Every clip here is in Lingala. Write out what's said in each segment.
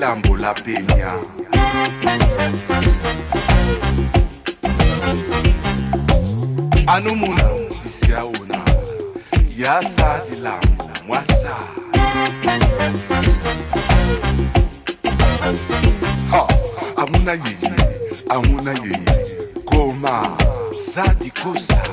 lambo la penya anomona sisiaona yasa dilambo na mwasa ha amuna yeye amuna yeye koma zadikosa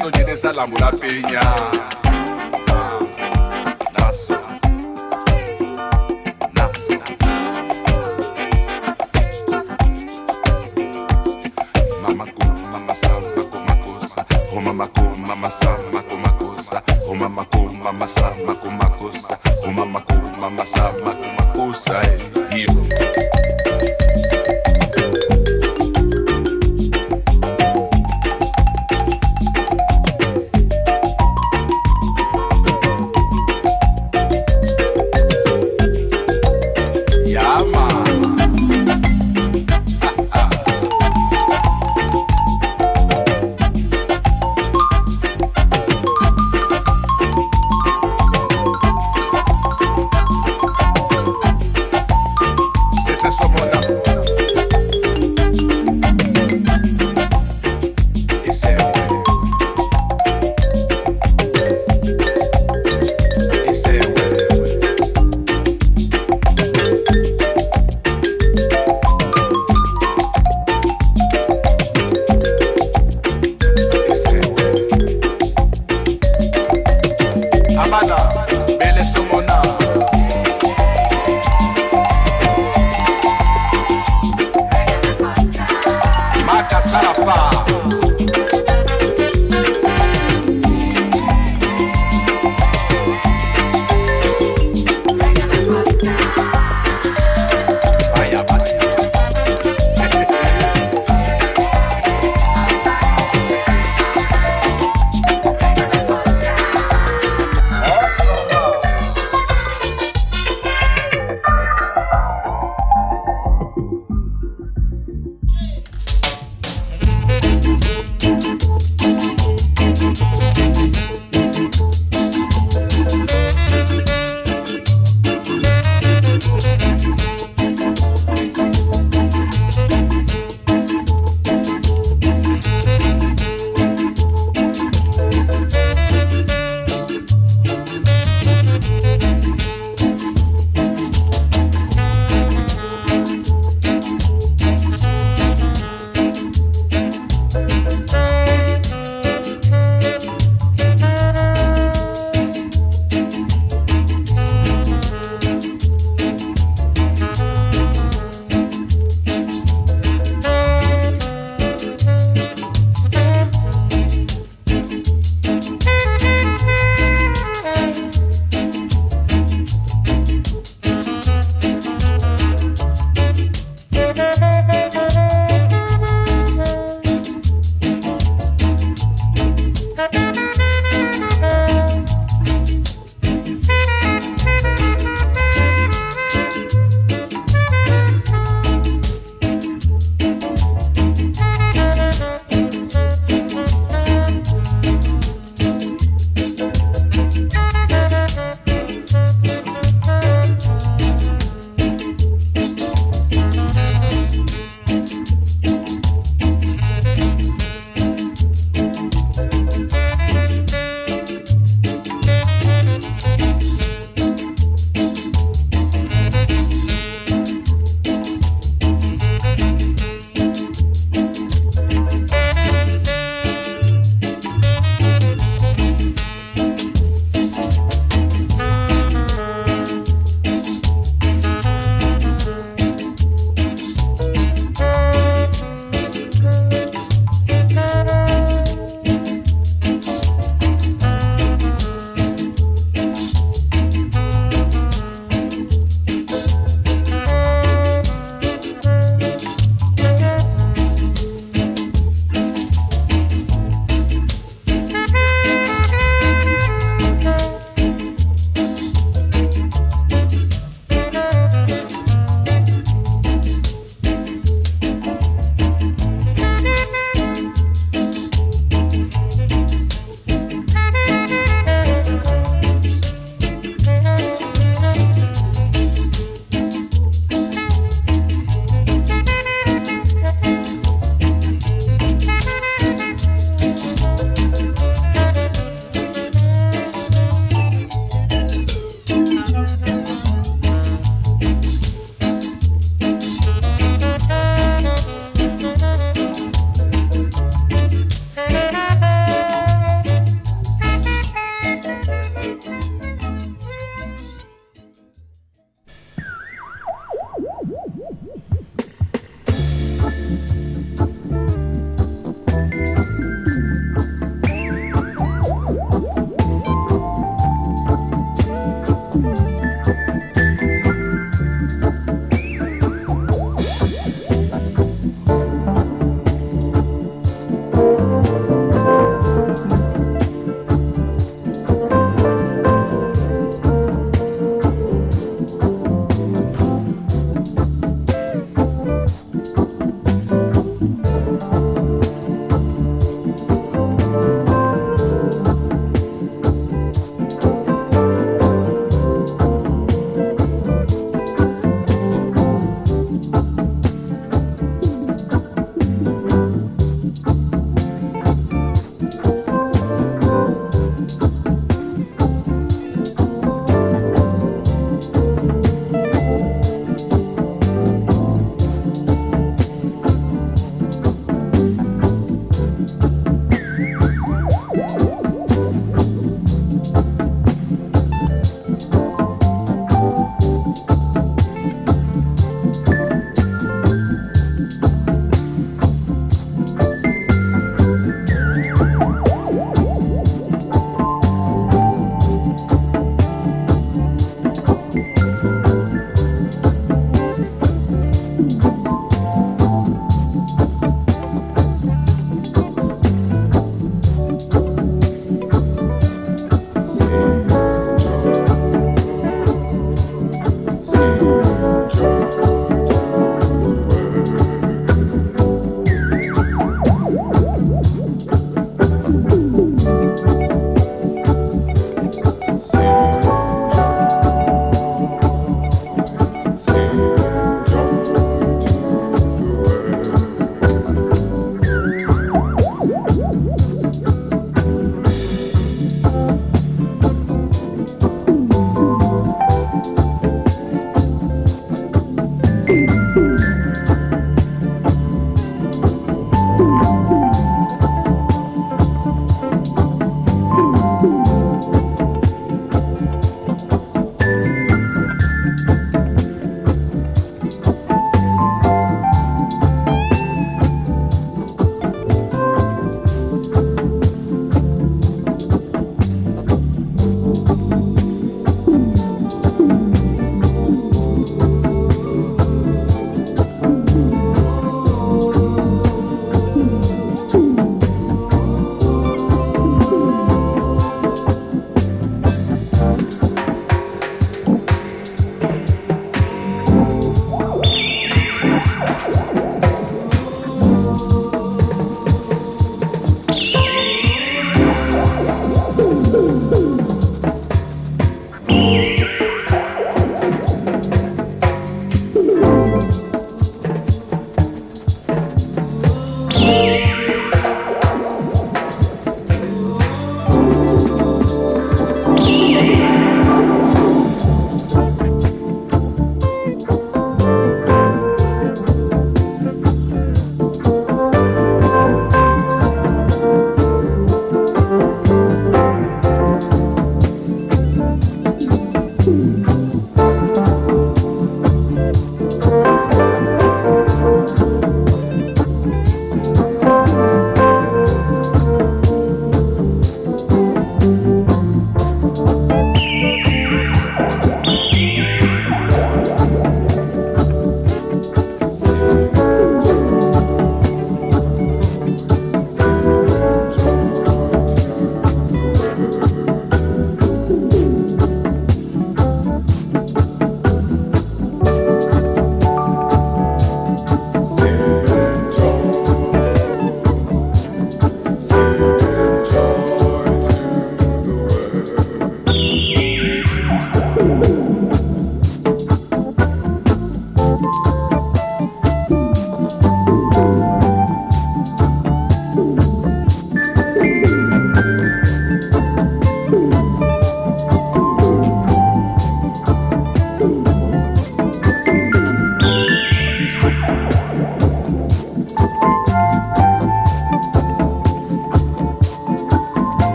so llenes al amor la piña. Nazo. Mama ku, mama sama ku makosa. Oh mama ku, mama sama ku makosa. Oh mama ku, mama sama mama mama